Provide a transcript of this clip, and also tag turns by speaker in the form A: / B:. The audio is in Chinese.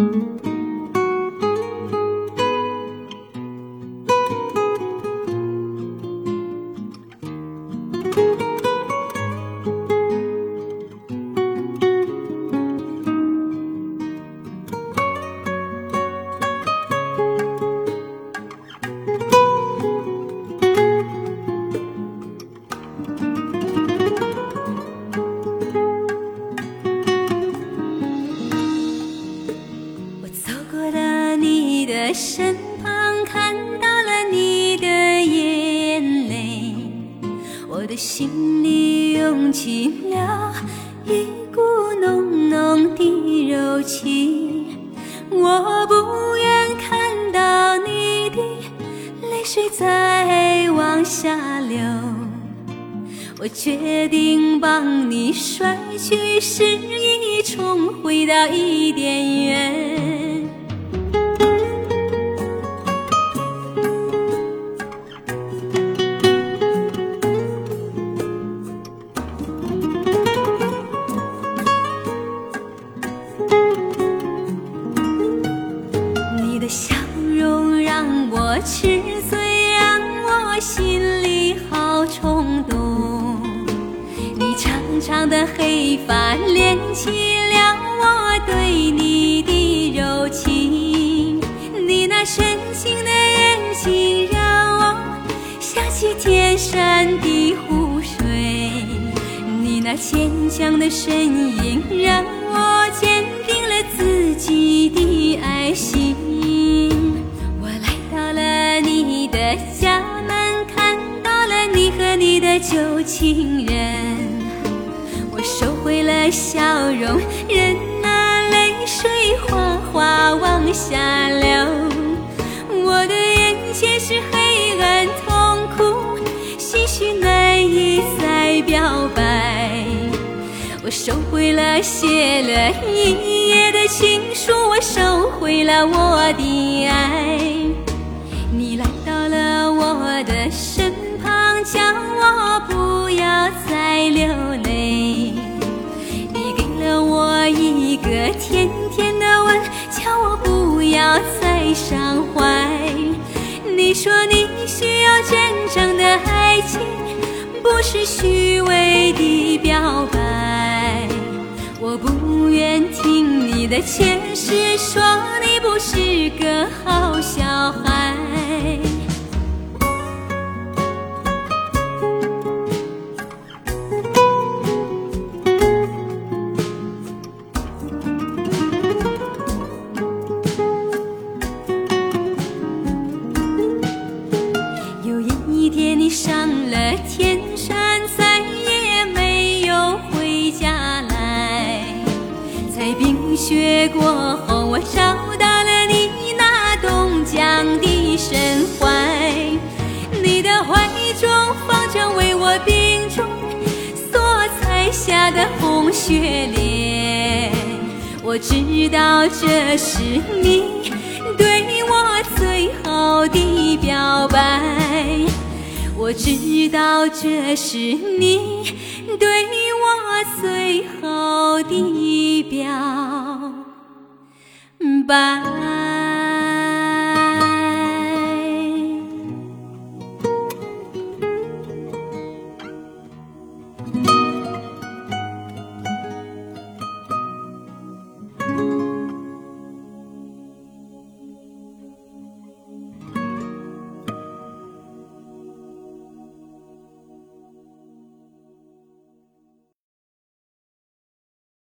A: 我的身旁，看到了你的眼泪，我的心里涌起了一股浓浓的柔情。我不愿看到你的泪水再往下流。我决定帮你甩去失意，重回到伊甸园。我痴醉，让我心里好冲动。你长长的黑发连起了我对你的柔情，你那深情的眼睛让我想起天山的湖水，你那坚强的身影让旧情人。我收回了笑容，任那泪水哗哗往下流。我的眼前是黑暗痛苦，心绪难以再表白。我收回了写了一夜的情书，我收回了我的爱。你来要再伤怀。你说你需要真正的爱情，不是虚伪的表白。我不愿听你的解释，说你天山，再也没有回家来。在冰雪过后，我找到了你那冻僵的身怀。你的怀中放着为我病中所采下的红雪莲。我知道这是你对我知道这是你对我最后的表白。